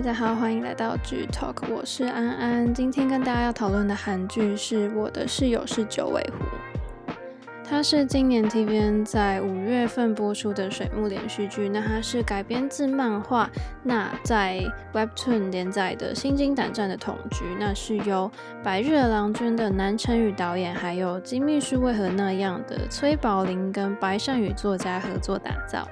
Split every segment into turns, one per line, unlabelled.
大家好，欢迎来到剧 Talk，我是安安。今天跟大家要讨论的韩剧是《我的室友是九尾狐》，它是今年 TVN 在五月份播出的水木连续剧。那它是改编自漫画，那在 Webtoon 连载的《心惊胆战的同居》，那是由白日郎君的南成宇导演，还有金秘书为何那样的崔宝林跟白善宇作家合作打造。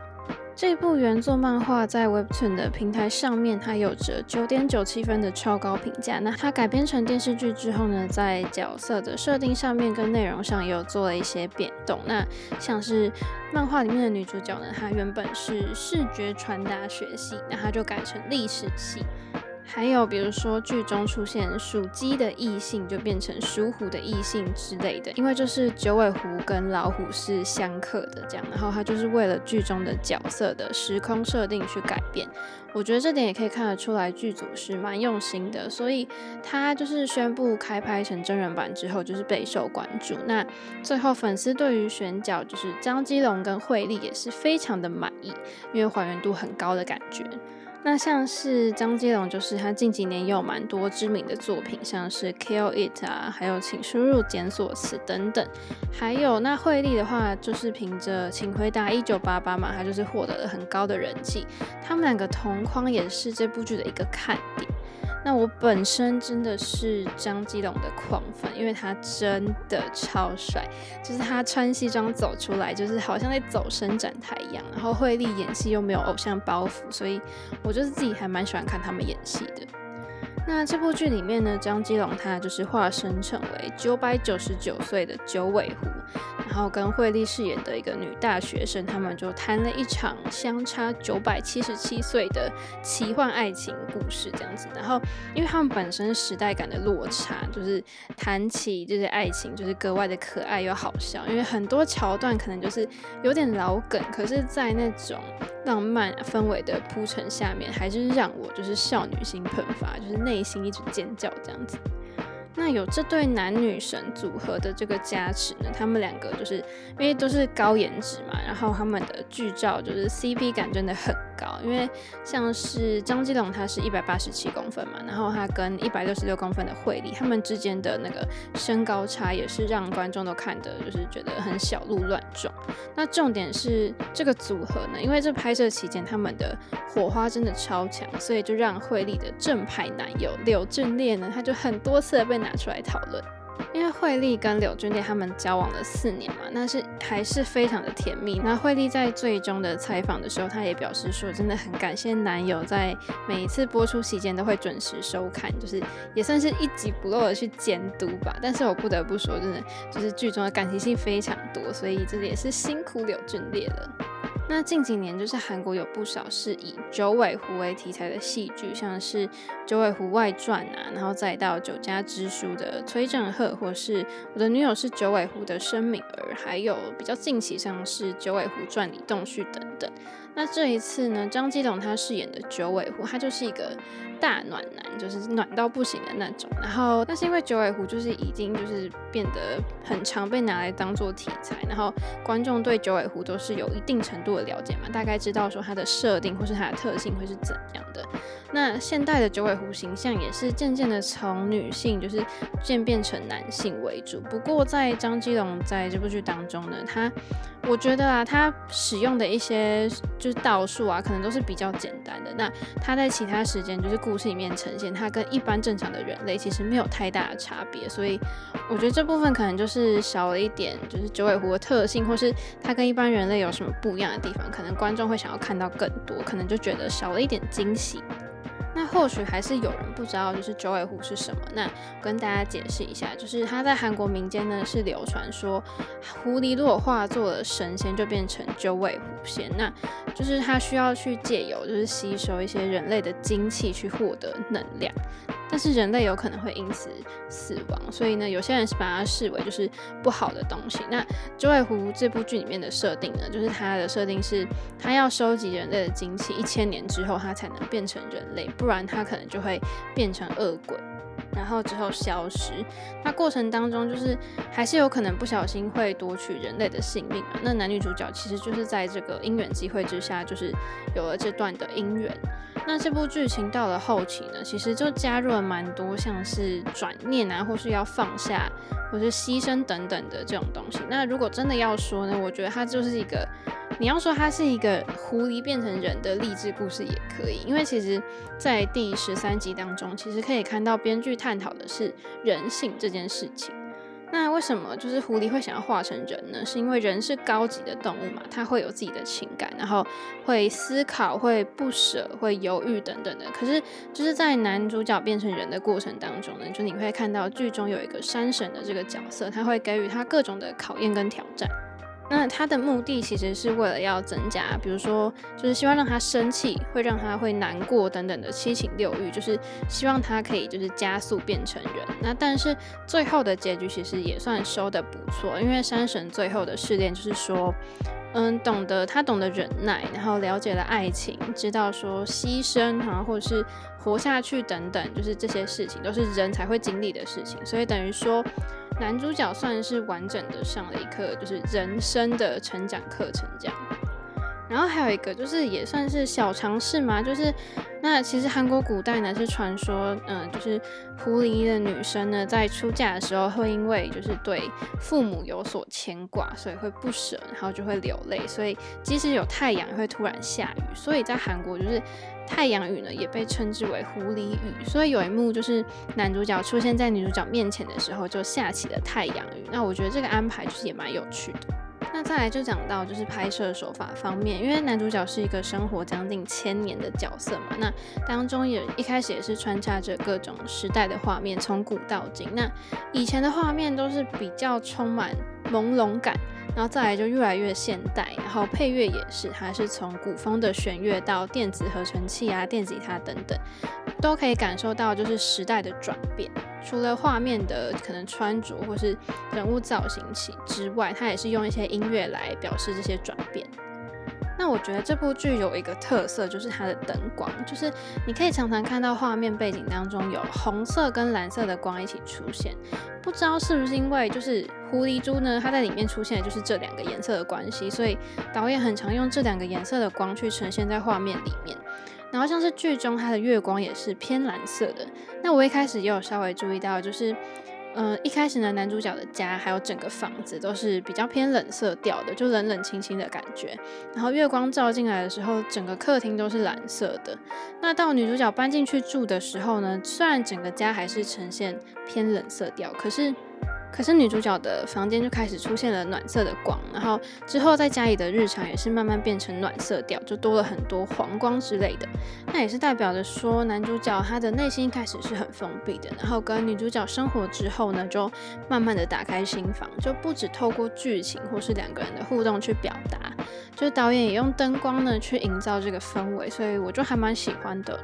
这部原作漫画在 Webtoon 的平台上面，它有着九点九七分的超高评价。那它改编成电视剧之后呢，在角色的设定上面跟内容上也有做了一些变动。那像是漫画里面的女主角呢，她原本是视觉传达学系，那她就改成历史系。还有比如说剧中出现属鸡的异性就变成属虎的异性之类的，因为就是九尾狐跟老虎是相克的这样，然后他就是为了剧中的角色的时空设定去改变，我觉得这点也可以看得出来剧组是蛮用心的，所以他就是宣布开拍成真人版之后就是备受关注，那最后粉丝对于选角就是张基龙跟惠利也是非常的满意，因为还原度很高的感觉。那像是张基龙，就是他近几年也有蛮多知名的作品，像是《Kill It》啊，还有《请输入检索词》等等。还有那惠利的话，就是凭着《请回答一九八八》嘛，他就是获得了很高的人气。他们两个同框也是这部剧的一个看点。那我本身真的是张基龙的狂粉，因为他真的超帅，就是他穿西装走出来，就是好像在走伸展台一样。然后惠利演戏又没有偶像包袱，所以我就是自己还蛮喜欢看他们演戏的。那这部剧里面呢，张基龙他就是化身成为九百九十九岁的九尾狐。然后跟惠利饰演的一个女大学生，他们就谈了一场相差九百七十七岁的奇幻爱情故事，这样子。然后，因为他们本身时代感的落差，就是谈起这些爱情，就是格外的可爱又好笑。因为很多桥段可能就是有点老梗，可是，在那种浪漫氛围的铺陈下面，还是让我就是少女心喷发，就是内心一直尖叫这样子。那有这对男女神组合的这个加持呢，他们两个就是因为都是高颜值嘛，然后他们的剧照就是 CP 感真的很高，因为像是张基龙他是一百八十七公分嘛，然后他跟一百六十六公分的惠利，他们之间的那个身高差也是让观众都看得就是觉得很小鹿乱撞。那重点是这个组合呢，因为这拍摄期间他们的火花真的超强，所以就让惠利的正牌男友柳俊烈呢，他就很多次被。拿出来讨论，因为惠利跟柳俊烈他们交往了四年嘛，那是还是非常的甜蜜。那惠利在最终的采访的时候，她也表示说，真的很感谢男友在每一次播出期间都会准时收看，就是也算是一集不漏的去监督吧。但是我不得不说，真的就是剧中的感情戏非常多，所以这也是辛苦柳俊烈了。那近几年，就是韩国有不少是以九尾狐为题材的戏剧，像是《九尾狐外传》啊，然后再到《九家之书》的崔正赫，或是我的女友是九尾狐的申敏儿，还有比较近期像是《九尾狐传》李栋旭等等。那这一次呢，张基龙他饰演的九尾狐，他就是一个大暖男，就是暖到不行的那种。然后，但是因为九尾狐就是已经就是变得很常被拿来当做题材，然后观众对九尾狐都是有一定程度的了解嘛，大概知道说它的设定或是它的特性会是怎样的。那现代的九尾狐形象也是渐渐的从女性就是渐变成男性为主。不过在张基龙在这部剧当中呢，他我觉得啊，他使用的一些就是道术啊，可能都是比较简单的。那他在其他时间就是故事里面呈现，他跟一般正常的人类其实没有太大的差别。所以我觉得这部分可能就是少了一点，就是九尾狐的特性，或是他跟一般人类有什么不一样的地方，可能观众会想要看到更多，可能就觉得少了一点惊喜。那或许还是有人不知道，就是九尾狐是什么。那跟大家解释一下，就是它在韩国民间呢是流传说，狐狸如果化作了神仙，就变成九尾狐仙。那就是它需要去借由就是吸收一些人类的精气去获得能量。但是人类有可能会因此死亡，所以呢，有些人是把它视为就是不好的东西。那九尾狐这部剧里面的设定呢，就是它的设定是，它要收集人类的精气，一千年之后它才能变成人类，不然它可能就会变成恶鬼，然后之后消失。那过程当中就是还是有可能不小心会夺取人类的性命嘛。那男女主角其实就是在这个因缘机会之下，就是有了这段的姻缘。那这部剧情到了后期呢，其实就加入了蛮多像是转念啊，或是要放下，或是牺牲等等的这种东西。那如果真的要说呢，我觉得它就是一个，你要说它是一个狐狸变成人的励志故事也可以，因为其实在第十三集当中，其实可以看到编剧探讨的是人性这件事情。那为什么就是狐狸会想要化成人呢？是因为人是高级的动物嘛，它会有自己的情感，然后会思考、会不舍、会犹豫等等的。可是就是在男主角变成人的过程当中呢，就你会看到剧中有一个山神的这个角色，他会给予他各种的考验跟挑战。那他的目的其实是为了要增加，比如说，就是希望让他生气，会让他会难过等等的七情六欲，就是希望他可以就是加速变成人。那但是最后的结局其实也算收得不错，因为山神最后的试炼就是说，嗯，懂得他懂得忍耐，然后了解了爱情，知道说牺牲啊，或者是活下去等等，就是这些事情都是人才会经历的事情，所以等于说。男主角算是完整的上了一课，就是人生的成长课程这样。然后还有一个就是也算是小尝试嘛，就是那其实韩国古代呢是传说，嗯，就是狐狸的女生呢在出嫁的时候会因为就是对父母有所牵挂，所以会不舍，然后就会流泪。所以即使有太阳也会突然下雨，所以在韩国就是太阳雨呢也被称之为狐狸雨。所以有一幕就是男主角出现在女主角面前的时候就下起了太阳雨。那我觉得这个安排就是也蛮有趣的。那再来就讲到就是拍摄手法方面，因为男主角是一个生活将近千年的角色嘛，那当中也一开始也是穿插着各种时代的画面，从古到今。那以前的画面都是比较充满朦胧感。然后再来就越来越现代，然后配乐也是，它是从古风的弦乐到电子合成器啊、电吉他等等，都可以感受到就是时代的转变。除了画面的可能穿着或是人物造型起之外，它也是用一些音乐来表示这些转变。那我觉得这部剧有一个特色，就是它的灯光，就是你可以常常看到画面背景当中有红色跟蓝色的光一起出现，不知道是不是因为就是狐狸珠呢，它在里面出现的就是这两个颜色的关系，所以导演很常用这两个颜色的光去呈现在画面里面。然后像是剧中它的月光也是偏蓝色的，那我一开始也有稍微注意到，就是。嗯，一开始呢，男主角的家还有整个房子都是比较偏冷色调的，就冷冷清清的感觉。然后月光照进来的时候，整个客厅都是蓝色的。那到女主角搬进去住的时候呢，虽然整个家还是呈现偏冷色调，可是。可是女主角的房间就开始出现了暖色的光，然后之后在家里的日常也是慢慢变成暖色调，就多了很多黄光之类的。那也是代表着说，男主角他的内心一开始是很封闭的，然后跟女主角生活之后呢，就慢慢的打开心房，就不止透过剧情或是两个人的互动去表达，就导演也用灯光呢去营造这个氛围，所以我就还蛮喜欢的。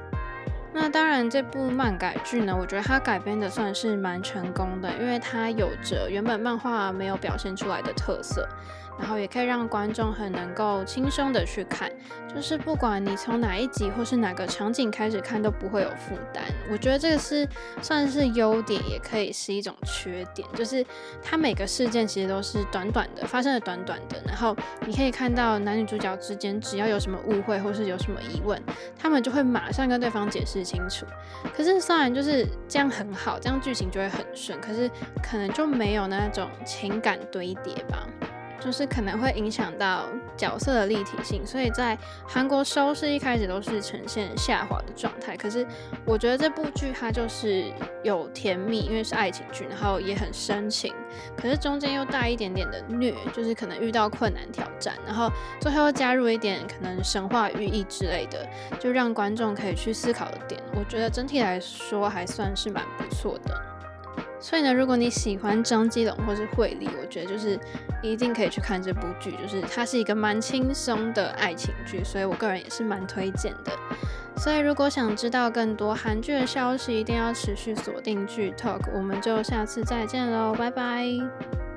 那当然，这部漫改剧呢，我觉得它改编的算是蛮成功的，因为它有着原本漫画没有表现出来的特色。然后也可以让观众很能够轻松的去看，就是不管你从哪一集或是哪个场景开始看都不会有负担。我觉得这个是算是优点，也可以是一种缺点，就是它每个事件其实都是短短的，发生的短短的，然后你可以看到男女主角之间只要有什么误会或是有什么疑问，他们就会马上跟对方解释清楚。可是虽然就是这样很好，这样剧情就会很顺，可是可能就没有那种情感堆叠吧。就是可能会影响到角色的立体性，所以在韩国收视一开始都是呈现下滑的状态。可是我觉得这部剧它就是有甜蜜，因为是爱情剧，然后也很深情，可是中间又带一点点的虐，就是可能遇到困难挑战，然后最后加入一点可能神话寓意之类的，就让观众可以去思考的点。我觉得整体来说还算是蛮不错的。所以呢，如果你喜欢张基龙或是惠利，我觉得就是一定可以去看这部剧，就是它是一个蛮轻松的爱情剧，所以我个人也是蛮推荐的。所以如果想知道更多韩剧的消息，一定要持续锁定剧 Talk，我们就下次再见喽，拜拜。